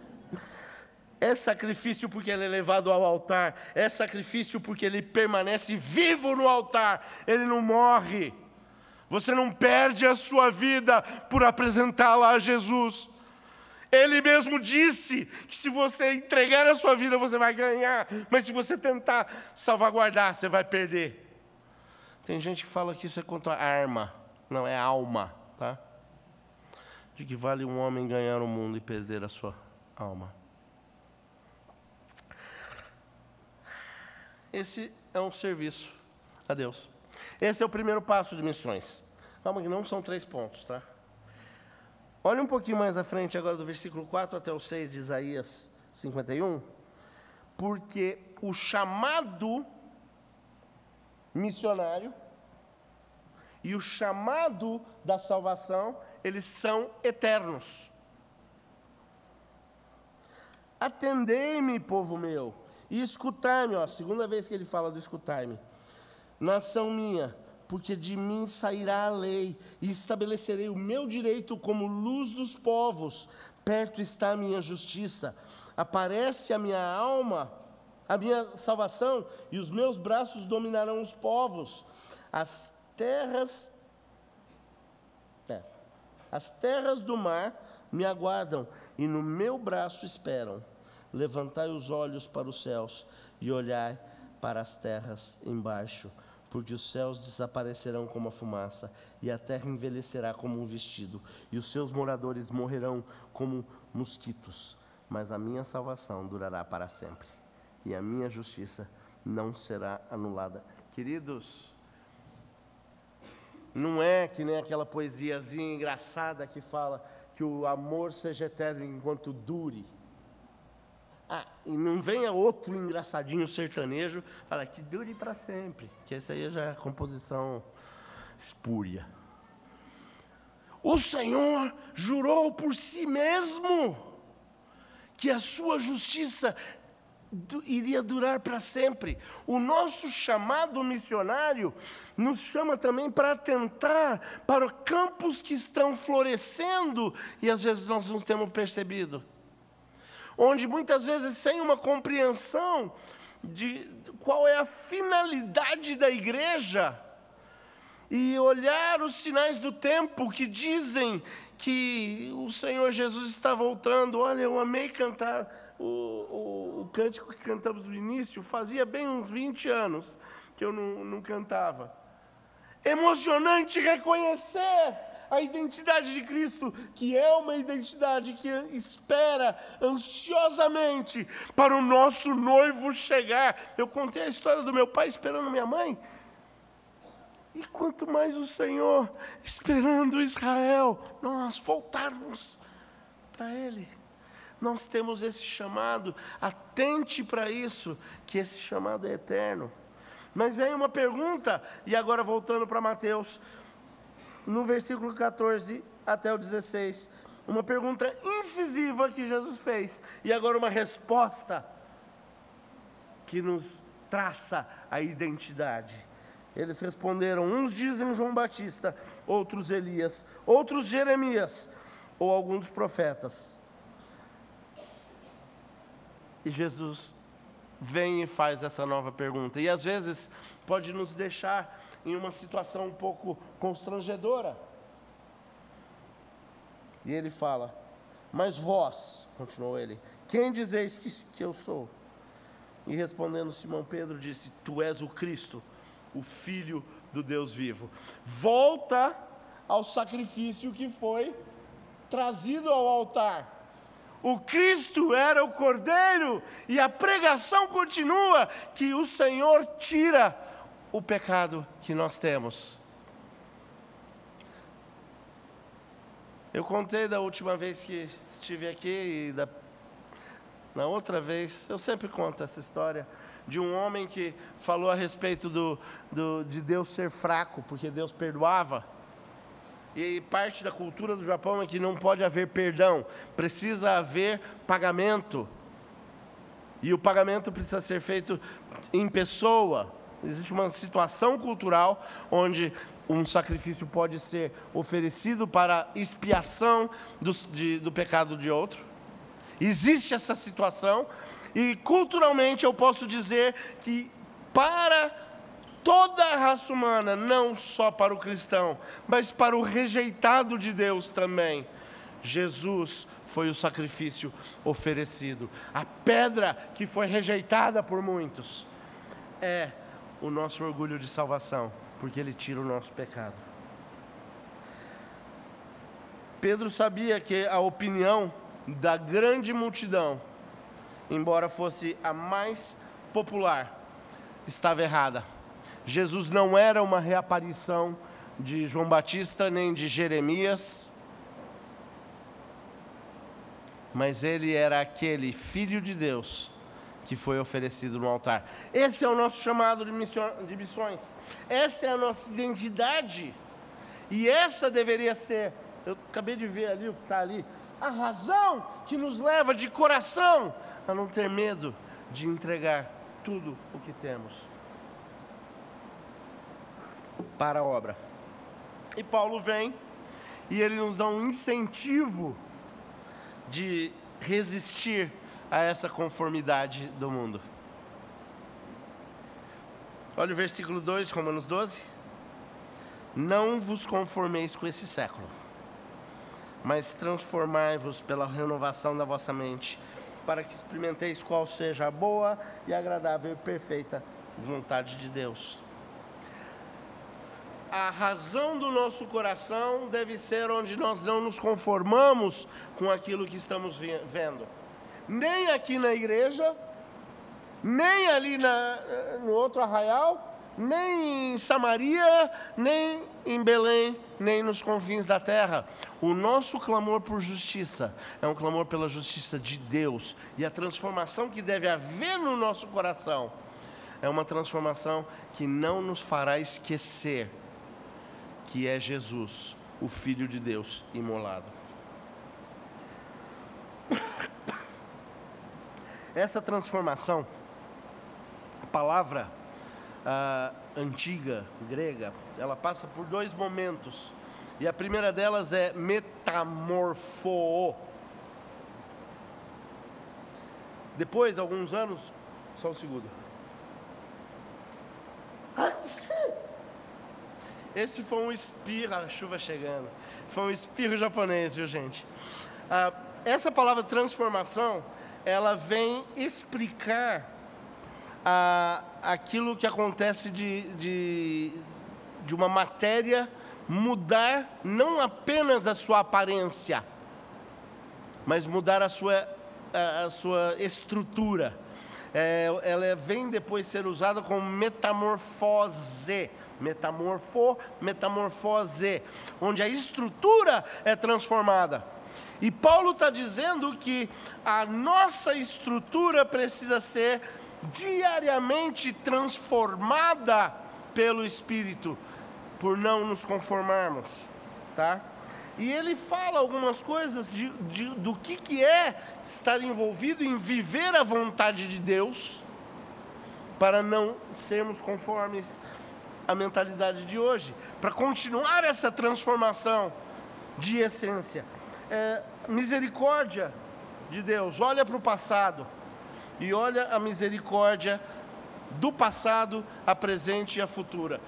É sacrifício porque ele é levado ao altar. É sacrifício porque ele permanece vivo no altar. Ele não morre. Você não perde a sua vida por apresentá-la a Jesus. Ele mesmo disse que se você entregar a sua vida, você vai ganhar. Mas se você tentar salvaguardar, você vai perder. Tem gente que fala que isso é contra arma. Não, é alma, tá? De que vale um homem ganhar o mundo e perder a sua alma. Esse é um serviço a Deus. Esse é o primeiro passo de missões. Calma que não são três pontos, tá? Olha um pouquinho mais à frente agora do versículo 4 até o 6 de Isaías 51. Porque o chamado missionário e o chamado da salvação, eles são eternos. Atendei-me, povo meu, e escutai-me, ó, segunda vez que ele fala do escutai-me. Nação minha, porque de mim sairá a lei, e estabelecerei o meu direito como luz dos povos. Perto está a minha justiça. Aparece a minha alma, a minha salvação, e os meus braços dominarão os povos. As terras é, as terras do mar me aguardam e no meu braço esperam. Levantai os olhos para os céus e olhai para as terras embaixo, porque os céus desaparecerão como a fumaça e a terra envelhecerá como um vestido, e os seus moradores morrerão como mosquitos. Mas a minha salvação durará para sempre, e a minha justiça não será anulada. Queridos, não é que nem aquela poesiazinha engraçada que fala que o amor seja eterno enquanto dure. Ah, e não venha outro engraçadinho sertanejo falar que dure para sempre, que essa aí já é composição espúria. O Senhor jurou por si mesmo que a sua justiça iria durar para sempre. O nosso chamado missionário nos chama também para atentar para campos que estão florescendo e às vezes nós não temos percebido. Onde muitas vezes, sem uma compreensão de qual é a finalidade da igreja, e olhar os sinais do tempo que dizem que o Senhor Jesus está voltando. Olha, eu amei cantar o, o, o cântico que cantamos no início, fazia bem uns 20 anos que eu não, não cantava. Emocionante reconhecer a identidade de Cristo, que é uma identidade que espera ansiosamente para o nosso noivo chegar. Eu contei a história do meu pai esperando minha mãe. E quanto mais o Senhor esperando Israel, nós voltarmos para Ele. Nós temos esse chamado, atente para isso, que esse chamado é eterno. Mas vem uma pergunta, e agora voltando para Mateus, no versículo 14 até o 16, uma pergunta incisiva que Jesus fez, e agora uma resposta que nos traça a identidade. Eles responderam: uns dizem João Batista, outros Elias, outros Jeremias, ou alguns profetas. E Jesus vem e faz essa nova pergunta. E às vezes pode nos deixar em uma situação um pouco constrangedora. E ele fala: Mas vós, continuou ele, quem dizeis que, que eu sou? E respondendo Simão Pedro disse: Tu és o Cristo o Filho do Deus vivo. Volta ao sacrifício que foi trazido ao altar. O Cristo era o Cordeiro e a pregação continua que o Senhor tira o pecado que nós temos. Eu contei da última vez que estive aqui e da na outra vez, eu sempre conto essa história de um homem que falou a respeito do, do, de Deus ser fraco, porque Deus perdoava. E parte da cultura do Japão é que não pode haver perdão, precisa haver pagamento. E o pagamento precisa ser feito em pessoa. Existe uma situação cultural onde um sacrifício pode ser oferecido para expiação do, de, do pecado de outro. Existe essa situação, e culturalmente eu posso dizer que para toda a raça humana, não só para o cristão, mas para o rejeitado de Deus também, Jesus foi o sacrifício oferecido. A pedra que foi rejeitada por muitos é o nosso orgulho de salvação, porque ele tira o nosso pecado. Pedro sabia que a opinião da grande multidão, embora fosse a mais popular, estava errada. Jesus não era uma reaparição de João Batista nem de Jeremias, mas ele era aquele filho de Deus que foi oferecido no altar. Esse é o nosso chamado de, missões, essa é a nossa identidade, e essa deveria ser. Eu acabei de ver ali o que está ali a razão que nos leva de coração a não ter medo de entregar tudo o que temos para a obra. E Paulo vem e ele nos dá um incentivo de resistir a essa conformidade do mundo. Olha o versículo 2, Romanos 12. Não vos conformeis com esse século mas transformai-vos pela renovação da vossa mente, para que experimenteis qual seja a boa e agradável e perfeita vontade de Deus. A razão do nosso coração deve ser onde nós não nos conformamos com aquilo que estamos vendo. Nem aqui na igreja, nem ali na, no outro arraial, nem em Samaria, nem em Belém, nem nos confins da terra. O nosso clamor por justiça é um clamor pela justiça de Deus. E a transformação que deve haver no nosso coração é uma transformação que não nos fará esquecer que é Jesus, o Filho de Deus imolado. Essa transformação, a palavra uh, antiga grega, ela passa por dois momentos. E a primeira delas é metamorfo. Depois, alguns anos, só um segundo. Esse foi um espirro, a chuva chegando. Foi um espirro japonês, viu, gente? Uh, essa palavra transformação, ela vem explicar a, aquilo que acontece de, de, de uma matéria mudar não apenas a sua aparência, mas mudar a sua, a, a sua estrutura. É, ela vem depois ser usada como metamorfose. Metamorfo, metamorfose, onde a estrutura é transformada. E Paulo está dizendo que a nossa estrutura precisa ser diariamente transformada pelo Espírito, por não nos conformarmos, tá? E ele fala algumas coisas de, de, do que, que é estar envolvido em viver a vontade de Deus, para não sermos conformes à mentalidade de hoje, para continuar essa transformação de essência. É, misericórdia de Deus, olha para o passado e olha a misericórdia do passado, a presente e a futura.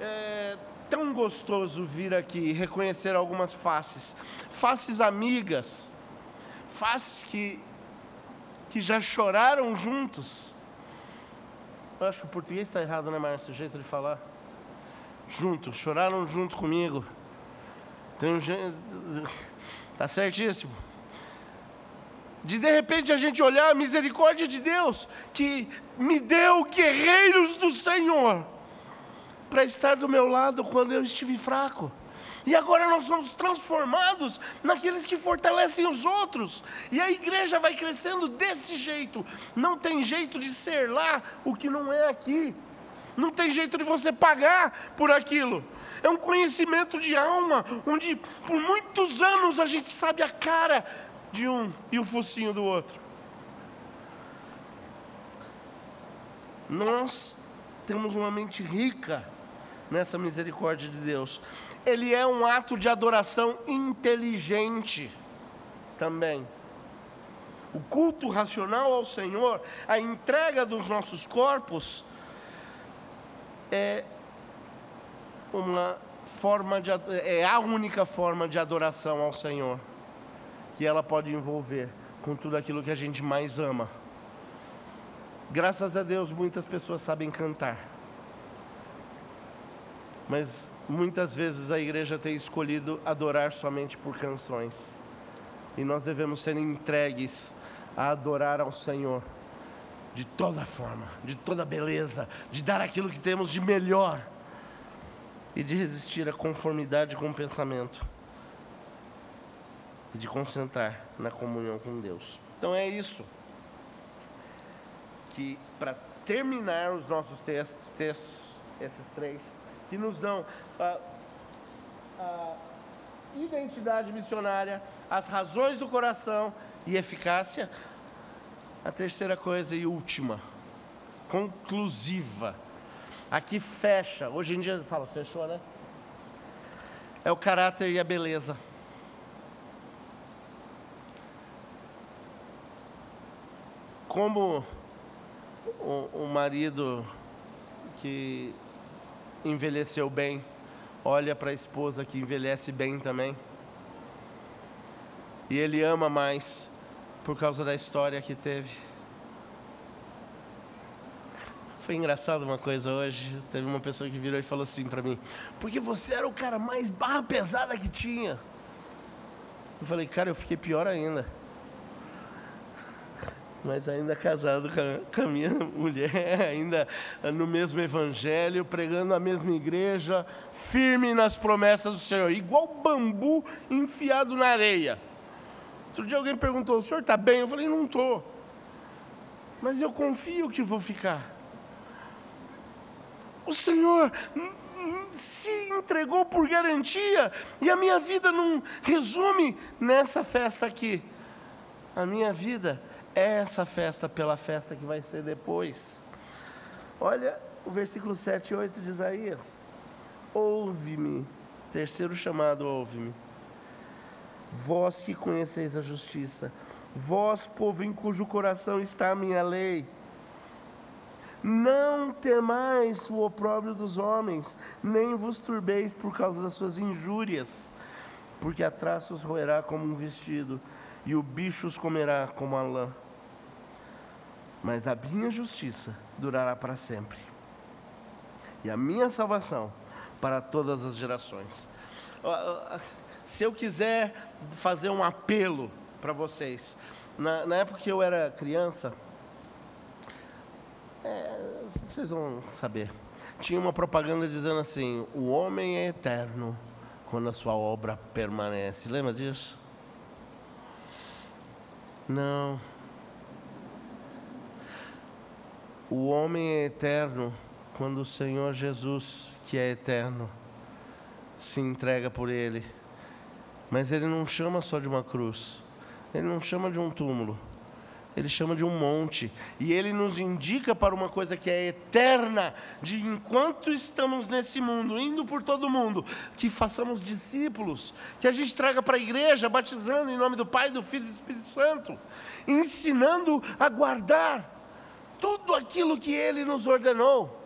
É tão gostoso vir aqui e reconhecer algumas faces, faces amigas, faces que, que já choraram juntos. Eu acho que o português está errado, né, Márcio? O jeito de falar. Juntos, choraram junto comigo. Tem um jeito. Está certíssimo. De de repente a gente olhar a misericórdia de Deus, que me deu guerreiros do Senhor, para estar do meu lado quando eu estive fraco. E agora nós somos transformados naqueles que fortalecem os outros. E a igreja vai crescendo desse jeito. Não tem jeito de ser lá o que não é aqui. Não tem jeito de você pagar por aquilo. É um conhecimento de alma, onde por muitos anos a gente sabe a cara de um e o focinho do outro. Nós temos uma mente rica nessa misericórdia de Deus. Ele é um ato de adoração inteligente também. O culto racional ao Senhor, a entrega dos nossos corpos, é uma forma de é a única forma de adoração ao Senhor que ela pode envolver com tudo aquilo que a gente mais ama. Graças a Deus muitas pessoas sabem cantar. Mas muitas vezes a igreja tem escolhido adorar somente por canções. E nós devemos ser entregues a adorar ao Senhor de toda forma, de toda beleza, de dar aquilo que temos de melhor e de resistir à conformidade com o pensamento e de concentrar na comunhão com Deus. Então é isso que para terminar os nossos textos, textos, esses três, que nos dão a, a identidade missionária, as razões do coração e eficácia, a terceira coisa e última, conclusiva, aqui fecha, hoje em dia fala, fechou, né? É o caráter e a beleza. Como o, o marido que envelheceu bem, olha para a esposa que envelhece bem também. E ele ama mais por causa da história que teve. Foi engraçado uma coisa hoje. Teve uma pessoa que virou e falou assim para mim: Porque você era o cara mais barra pesada que tinha. Eu falei, cara, eu fiquei pior ainda. mas ainda casado com a, minha *laughs* mulher, ainda no mesmo evangelho, pregando a mesma igreja, firme nas promessas do Senhor, igual bambu enfiado na areia. Outro dia alguém perguntou: o senhor está bem? Eu falei: não estou. Mas eu confio que vou ficar. O Senhor se entregou por garantia, e a minha vida não resume nessa festa aqui. A minha vida é essa festa pela festa que vai ser depois. Olha o versículo 7 e 8 de Isaías. Ouve-me, terceiro chamado, ouve-me. Vós que conheceis a justiça, vós, povo em cujo coração está a minha lei. Não temais o opróbrio dos homens, nem vos turbeis por causa das suas injúrias, porque a traça os roerá como um vestido, e o bicho os comerá como a lã. Mas a minha justiça durará para sempre, e a minha salvação para todas as gerações. Se eu quiser fazer um apelo para vocês, na, na época que eu era criança, é, vocês vão saber. Tinha uma propaganda dizendo assim: o homem é eterno quando a sua obra permanece. Lembra disso? Não. O homem é eterno quando o Senhor Jesus, que é eterno, se entrega por ele. Mas ele não chama só de uma cruz, ele não chama de um túmulo ele chama de um monte. E ele nos indica para uma coisa que é eterna, de enquanto estamos nesse mundo, indo por todo mundo, que façamos discípulos, que a gente traga para a igreja, batizando em nome do Pai, do Filho e do Espírito Santo, ensinando a guardar tudo aquilo que ele nos ordenou.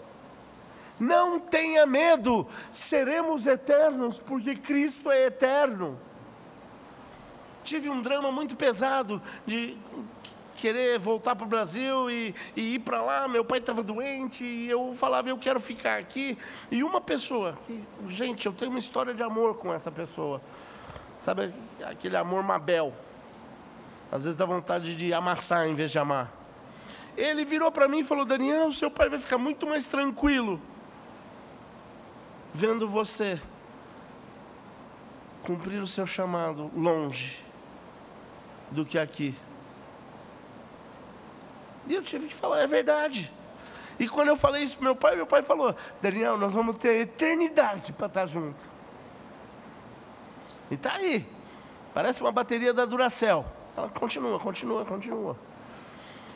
Não tenha medo, seremos eternos, porque Cristo é eterno tive um drama muito pesado de querer voltar para o Brasil e, e ir para lá. Meu pai estava doente e eu falava, eu quero ficar aqui. E uma pessoa, que, gente, eu tenho uma história de amor com essa pessoa. Sabe, aquele amor Mabel. Às vezes dá vontade de amassar em vez de amar. Ele virou para mim e falou: Daniel, seu pai vai ficar muito mais tranquilo vendo você cumprir o seu chamado longe do que aqui. E eu tive que falar, é verdade. E quando eu falei isso para meu pai, meu pai falou: Daniel, nós vamos ter eternidade para estar junto. E está aí. Parece uma bateria da Duracell. Ela continua, continua, continua.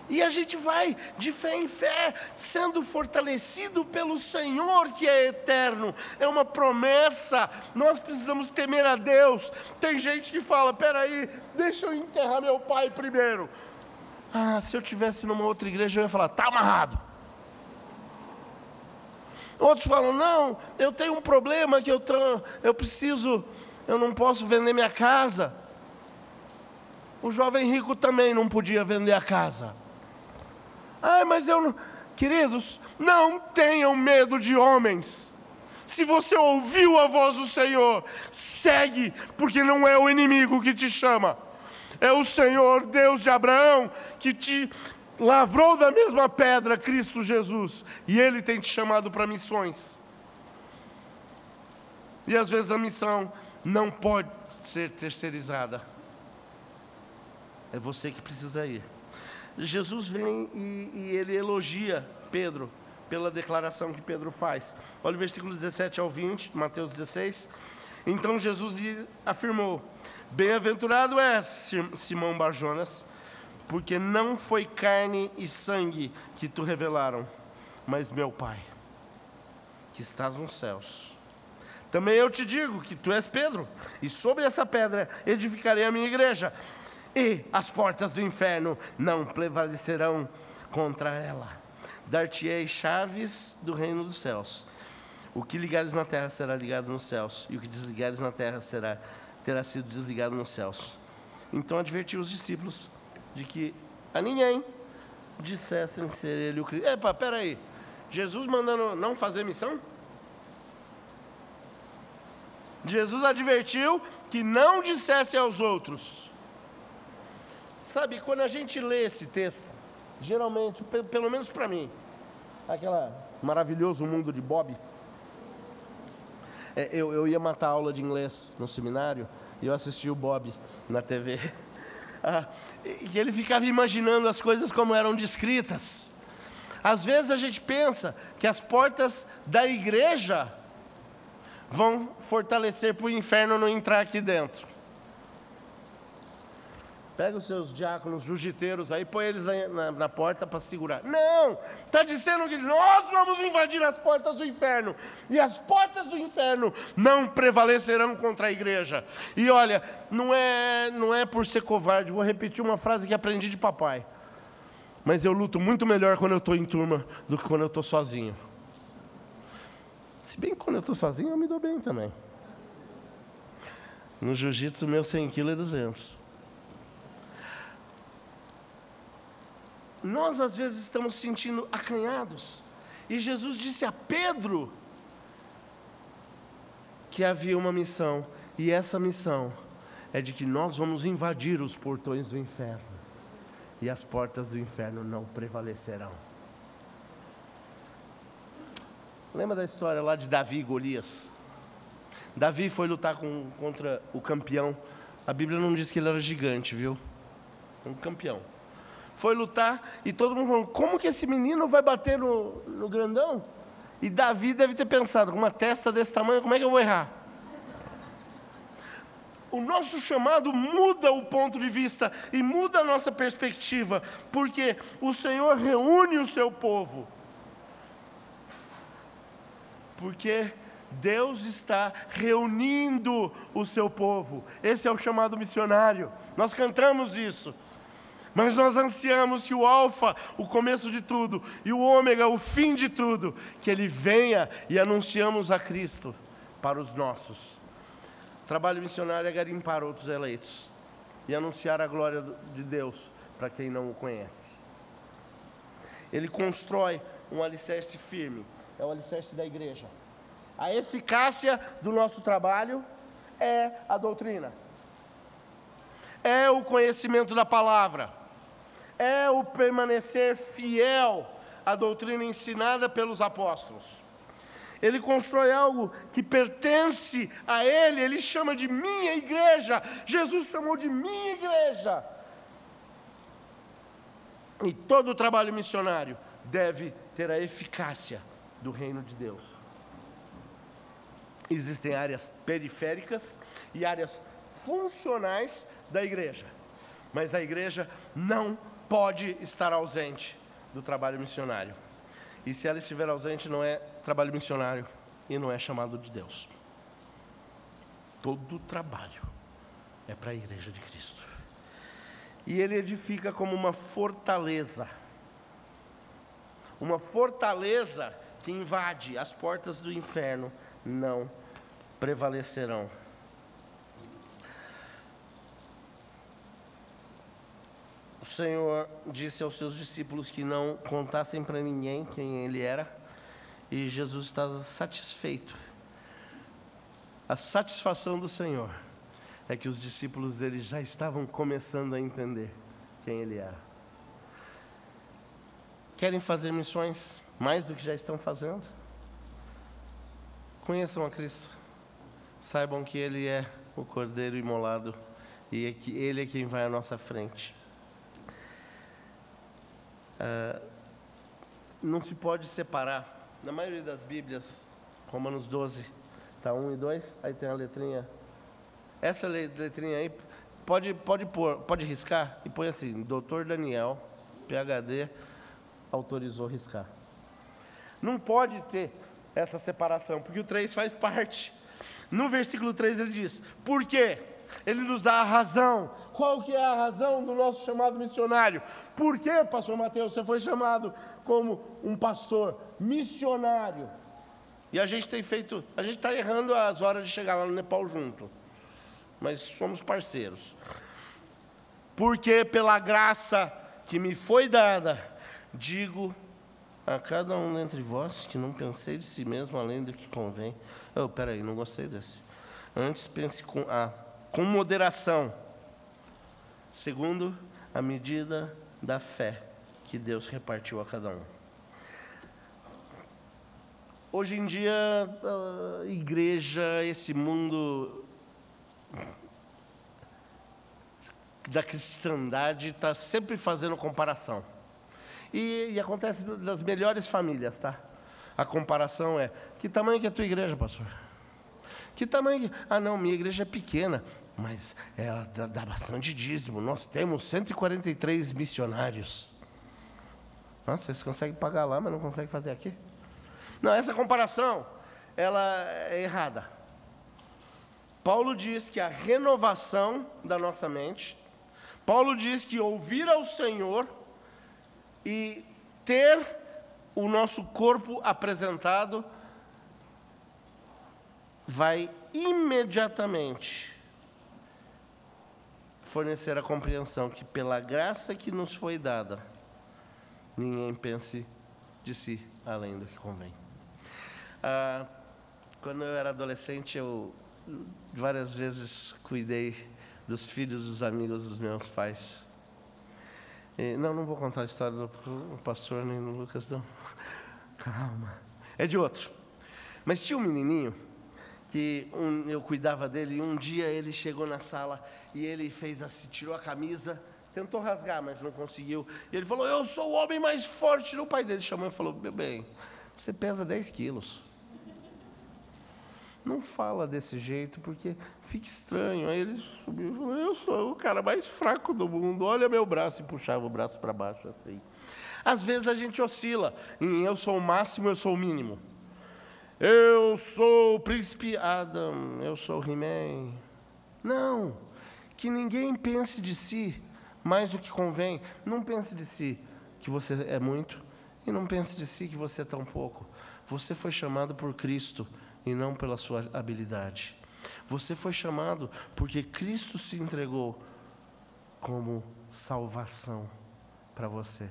E a gente vai de fé em fé, sendo fortalecido pelo Senhor que é eterno. É uma promessa. Nós precisamos temer a Deus. Tem gente que fala: peraí, deixa eu enterrar meu pai primeiro. Ah, se eu tivesse numa outra igreja, eu ia falar: está amarrado. Outros falam: não, eu tenho um problema que eu, eu preciso, eu não posso vender minha casa. O jovem rico também não podia vender a casa. Ah, mas eu não. Queridos, não tenham medo de homens. Se você ouviu a voz do Senhor, segue, porque não é o inimigo que te chama. É o Senhor, Deus de Abraão, que te lavrou da mesma pedra, Cristo Jesus, e Ele tem te chamado para missões. E às vezes a missão não pode ser terceirizada. É você que precisa ir. Jesus vem e, e ele elogia Pedro pela declaração que Pedro faz. Olha o versículo 17 ao 20, Mateus 16. Então Jesus lhe afirmou: Bem-aventurado és, Simão Barjonas, porque não foi carne e sangue que tu revelaram, mas meu Pai, que estás nos céus. Também eu te digo que tu és Pedro, e sobre essa pedra edificarei a minha igreja, e as portas do inferno não prevalecerão contra ela. Dar-te-ei chaves do reino dos céus. O que ligares na terra será ligado nos céus, e o que desligares na terra será terá sido desligado nos céus. Então advertiu os discípulos de que a ninguém dissessem ser ele o Cristo. Epa, peraí. Jesus mandando não fazer missão? Jesus advertiu que não dissesse aos outros: Sabe, quando a gente lê esse texto, geralmente, pe- pelo menos para mim, aquela maravilhoso mundo de Bob. É, eu, eu ia matar aula de inglês no seminário e eu assisti o Bob na TV. *laughs* Ah, e ele ficava imaginando as coisas como eram descritas. Às vezes a gente pensa que as portas da igreja vão fortalecer para o inferno não entrar aqui dentro. Pega os seus diáconos jiu-jiteiros aí, põe eles na, na- na porta para segurar. Não! Está dizendo que nós vamos invadir as portas do inferno. E as portas do inferno não prevalecerão contra a igreja. E olha, não é, não é por ser covarde, vou repetir uma frase que aprendi de papai. Mas eu luto muito melhor quando eu estou em turma do que quando eu estou sozinho. Se bem que quando eu estou sozinho eu me dou bem também. No jiu-jitsu, meu 100 kg é 200. Nós às vezes estamos sentindo acanhados. E Jesus disse a Pedro que havia uma missão, e essa missão é de que nós vamos invadir os portões do inferno, e as portas do inferno não prevalecerão. Lembra da história lá de Davi e Golias? Davi foi lutar com- contra o campeão. A Bíblia não diz que ele era gigante, viu? Um campeão foi lutar e todo mundo falando: como que esse menino vai bater no, no grandão? E Davi deve ter pensado: com uma testa desse tamanho, como é que eu vou errar? O nosso chamado muda o ponto de vista e muda a nossa perspectiva, porque o Senhor reúne o seu povo. Porque Deus está reunindo o seu povo. Esse é o chamado missionário. Nós cantamos isso. Mas nós ansiamos que o Alfa, o começo de tudo, e o Ômega, o fim de tudo, que ele venha e anunciamos a Cristo para os nossos. Trabalho missionário é garimpar outros eleitos e anunciar a glória de Deus para quem não o conhece. Ele constrói um alicerce firme, é o alicerce da igreja. A eficácia do nosso trabalho é a doutrina é o conhecimento da palavra, é o permanecer fiel à doutrina ensinada pelos apóstolos. Ele constrói algo que pertence a Ele, Ele chama de minha igreja. Jesus chamou de minha igreja. E todo o trabalho missionário deve ter a eficácia do reino de Deus. Existem áreas periféricas e áreas funcionais da igreja. Mas a igreja não pode estar ausente do trabalho missionário. E se ela estiver ausente, não é trabalho missionário e não é chamado de Deus. Todo trabalho é para a igreja de Cristo. E ele edifica como uma fortaleza. Uma fortaleza que invade as portas do inferno não prevalecerão. Senhor disse aos seus discípulos que não contassem para ninguém quem ele era, e Jesus estava satisfeito. A satisfação do Senhor é que os discípulos dele já estavam começando a entender quem ele era. Querem fazer missões mais do que já estão fazendo? Conheçam a Cristo. Saibam que Ele é o Cordeiro imolado e é que Ele é quem vai à nossa frente. Ah, não se pode separar. Na maioria das Bíblias, Romanos 12, tá 1 e 2, aí tem a letrinha. Essa le- letrinha aí, pode, pode pôr, pode riscar e põe assim, Doutor Daniel, PhD, autorizou riscar. Não pode ter essa separação, porque o 3 faz parte. No versículo 3 ele diz: Por quê? Ele nos dá a razão. Qual que é a razão do nosso chamado missionário? Por que, pastor Mateus, você foi chamado como um pastor missionário? E a gente tem feito, a gente está errando as horas de chegar lá no Nepal junto. Mas somos parceiros. Porque pela graça que me foi dada, digo a cada um dentre vós que não pensei de si mesmo além do que convém. Oh, peraí, não gostei desse. Antes pense com, ah, com moderação, segundo a medida da fé que Deus repartiu a cada um. Hoje em dia, a igreja, esse mundo da cristandade está sempre fazendo comparação. E, e, acontece nas melhores famílias, tá? A comparação é: que tamanho que é a tua igreja, pastor? Que tamanho? Ah, não, minha igreja é pequena, mas ela dá, bastante dízimo. Nós temos 143 missionários. Nossa, vocês conseguem pagar lá, mas não conseguem fazer aqui? Não, essa comparação, ela é errada. Paulo diz que a renovação da nossa mente, Paulo diz que ouvir ao Senhor e ter o nosso corpo apresentado vai imediatamente fornecer a compreensão que, pela graça que nos foi dada, ninguém pense de si além do que convém. Ah, quando eu era adolescente, eu várias vezes cuidei dos filhos dos amigos dos meus pais. E, não, não vou contar a história do pastor nem do Lucas, não. *laughs* Calma. É de outro. Mas tinha um menininho que um, eu cuidava dele e um dia ele chegou na sala e ele fez assim, tirou a camisa, tentou rasgar, mas não conseguiu. E ele falou: Eu sou o homem mais forte. E o pai dele chamou e falou: Meu bem, você pesa 10 quilos. Não fala desse jeito, porque fica estranho. Aí ele subiu e falou: Eu sou o cara mais fraco do mundo, olha meu braço. E puxava o braço para baixo assim. Às vezes a gente oscila em eu sou o máximo, eu sou o mínimo. Eu sou o príncipe Adam, eu sou o He-Man. Não, que ninguém pense de si mais do que convém. Não pense de si que você é muito e não pense de si que você é tão pouco. Você foi chamado por Cristo e não pela sua habilidade. Você foi chamado porque Cristo se entregou como salvação para você.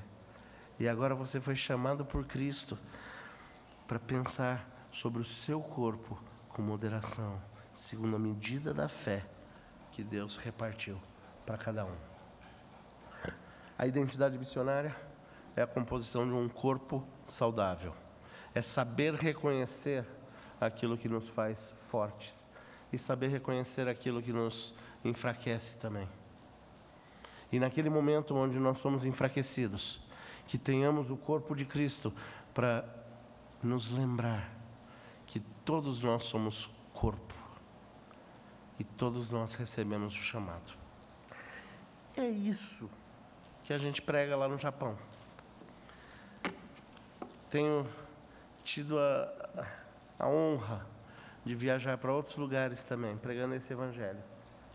E agora você foi chamado por Cristo para pensar sobre o seu corpo com moderação, segundo a medida da fé que Deus repartiu para cada um. A identidade missionária é a composição de um corpo saudável. É saber reconhecer aquilo que nos faz fortes e saber reconhecer aquilo que nos enfraquece também. E naquele momento onde nós somos enfraquecidos, que tenhamos o corpo de Cristo para nos lembrar todos nós somos corpo e todos nós recebemos o chamado. É isso que a gente prega lá no Japão. Tenho tido a, a honra de viajar para outros lugares também, pregando esse evangelho.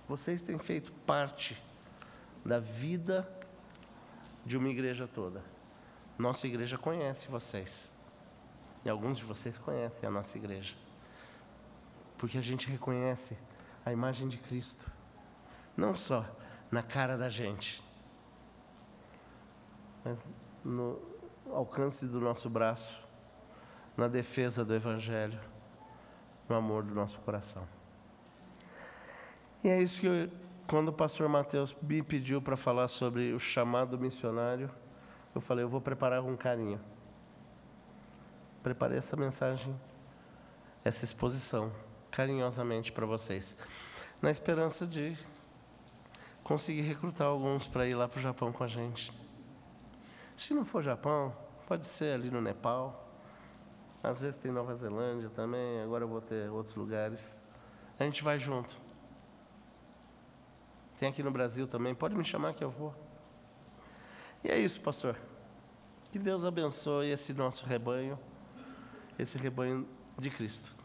Vocês têm feito parte da vida de uma igreja toda. Nossa igreja conhece vocês. E alguns de vocês conhecem a nossa igreja. Porque a gente reconhece a imagem de Cristo. Não só na cara da gente, mas no alcance do nosso braço, na defesa do Evangelho, no amor do nosso coração. E é isso que eu, quando o pastor Mateus me pediu para falar sobre o chamado missionário, eu falei, eu vou preparar com carinho preparei essa mensagem, essa exposição, carinhosamente para vocês, na esperança de conseguir recrutar alguns para ir lá para o Japão com a gente. Se não for Japão, pode ser ali no Nepal, às vezes tem Nova Zelândia também, agora eu vou ter outros lugares. A gente vai junto. Tem aqui no Brasil também, pode me chamar que eu vou. E é isso, pastor. Que Deus abençoe esse nosso rebanho esse rebanho de Cristo.